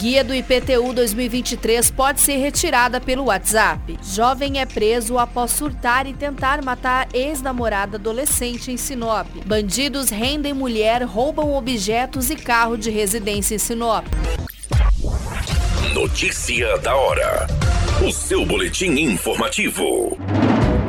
Guia do IPTU 2023 pode ser retirada pelo WhatsApp. Jovem é preso após surtar e tentar matar ex-namorada adolescente em Sinop. Bandidos rendem mulher, roubam objetos e carro de residência em Sinop. Notícia da hora. O seu boletim informativo.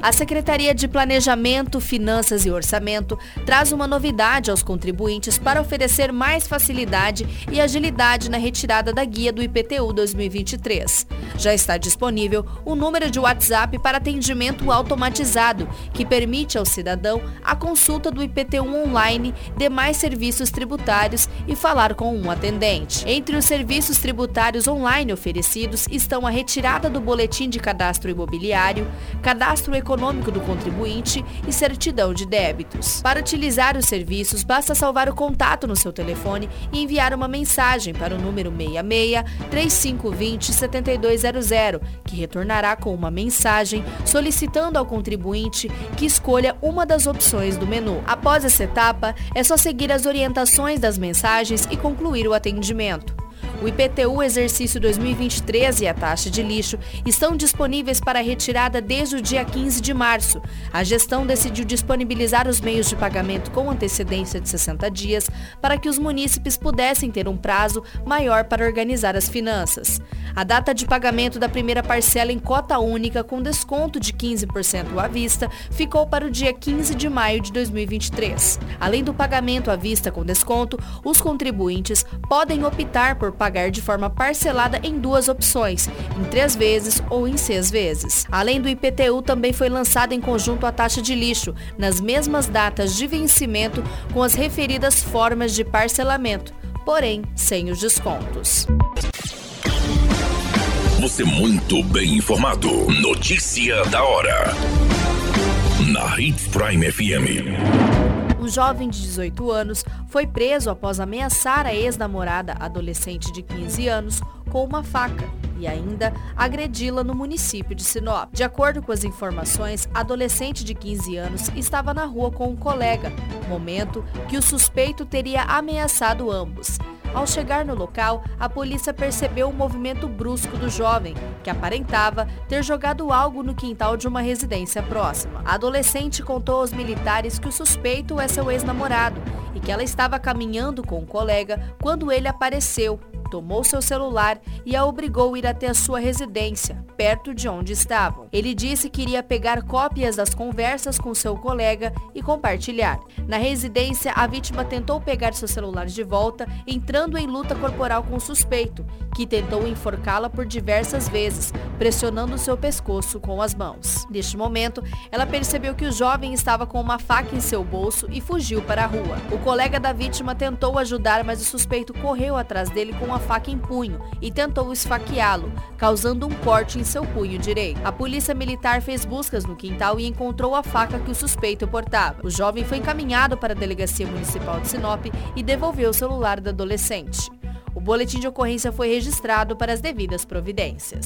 A Secretaria de Planejamento, Finanças e Orçamento traz uma novidade aos contribuintes para oferecer mais facilidade e agilidade na retirada da guia do IPTU 2023. Já está disponível o número de WhatsApp para atendimento automatizado, que permite ao cidadão a consulta do IPTU online, demais serviços tributários e falar com um atendente. Entre os serviços tributários online oferecidos estão a retirada do boletim de cadastro imobiliário, cadastro econômico econômico do contribuinte e certidão de débitos. Para utilizar os serviços, basta salvar o contato no seu telefone e enviar uma mensagem para o número 66 3520 7200, que retornará com uma mensagem solicitando ao contribuinte que escolha uma das opções do menu. Após essa etapa, é só seguir as orientações das mensagens e concluir o atendimento. O IPTU exercício 2023 e a taxa de lixo estão disponíveis para retirada desde o dia 15 de março. A gestão decidiu disponibilizar os meios de pagamento com antecedência de 60 dias para que os munícipes pudessem ter um prazo maior para organizar as finanças. A data de pagamento da primeira parcela em cota única com desconto de 15% à vista ficou para o dia 15 de maio de 2023. Além do pagamento à vista com desconto, os contribuintes podem optar por pagar de forma parcelada em duas opções, em três vezes ou em seis vezes. Além do IPTU, também foi lançada em conjunto a taxa de lixo, nas mesmas datas de vencimento, com as referidas formas de parcelamento, porém sem os descontos. Você muito bem informado. Notícia da hora. Na Hits Prime FM um jovem de 18 anos foi preso após ameaçar a ex-namorada adolescente de 15 anos com uma faca e ainda agredi-la no município de Sinop. De acordo com as informações, a adolescente de 15 anos estava na rua com um colega, momento que o suspeito teria ameaçado ambos. Ao chegar no local, a polícia percebeu um movimento brusco do jovem, que aparentava ter jogado algo no quintal de uma residência próxima. A adolescente contou aos militares que o suspeito é seu ex-namorado e que ela estava caminhando com um colega quando ele apareceu tomou seu celular e a obrigou a ir até a sua residência, perto de onde estavam. Ele disse que iria pegar cópias das conversas com seu colega e compartilhar. Na residência, a vítima tentou pegar seu celular de volta, entrando em luta corporal com o suspeito, que tentou enforcá-la por diversas vezes, pressionando seu pescoço com as mãos. Neste momento, ela percebeu que o jovem estava com uma faca em seu bolso e fugiu para a rua. O colega da vítima tentou ajudar, mas o suspeito correu atrás dele com a faca em punho e tentou esfaqueá-lo, causando um corte em seu punho direito. A polícia militar fez buscas no quintal e encontrou a faca que o suspeito portava. O jovem foi encaminhado para a delegacia municipal de Sinop e devolveu o celular da adolescente. O boletim de ocorrência foi registrado para as devidas providências.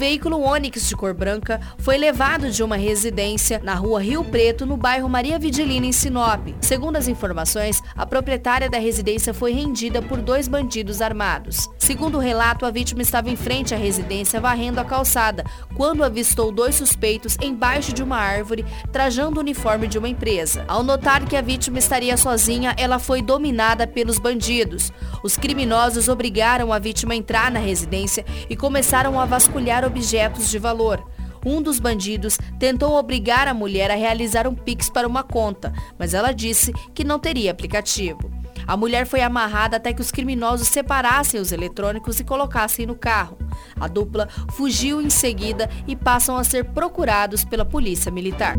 Veículo Onix de cor branca foi levado de uma residência na rua Rio Preto, no bairro Maria Vidilina, em Sinop. Segundo as informações, a proprietária da residência foi rendida por dois bandidos armados. Segundo o relato, a vítima estava em frente à residência varrendo a calçada, quando avistou dois suspeitos embaixo de uma árvore, trajando o uniforme de uma empresa. Ao notar que a vítima estaria sozinha, ela foi dominada pelos bandidos. Os criminosos obrigaram a vítima a entrar na residência e começaram a vasculhar objetos de valor. Um dos bandidos tentou obrigar a mulher a realizar um Pix para uma conta, mas ela disse que não teria aplicativo. A mulher foi amarrada até que os criminosos separassem os eletrônicos e colocassem no carro. A dupla fugiu em seguida e passam a ser procurados pela polícia militar.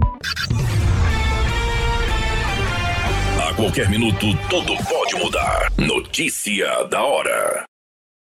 A qualquer minuto, tudo pode mudar. Notícia da hora.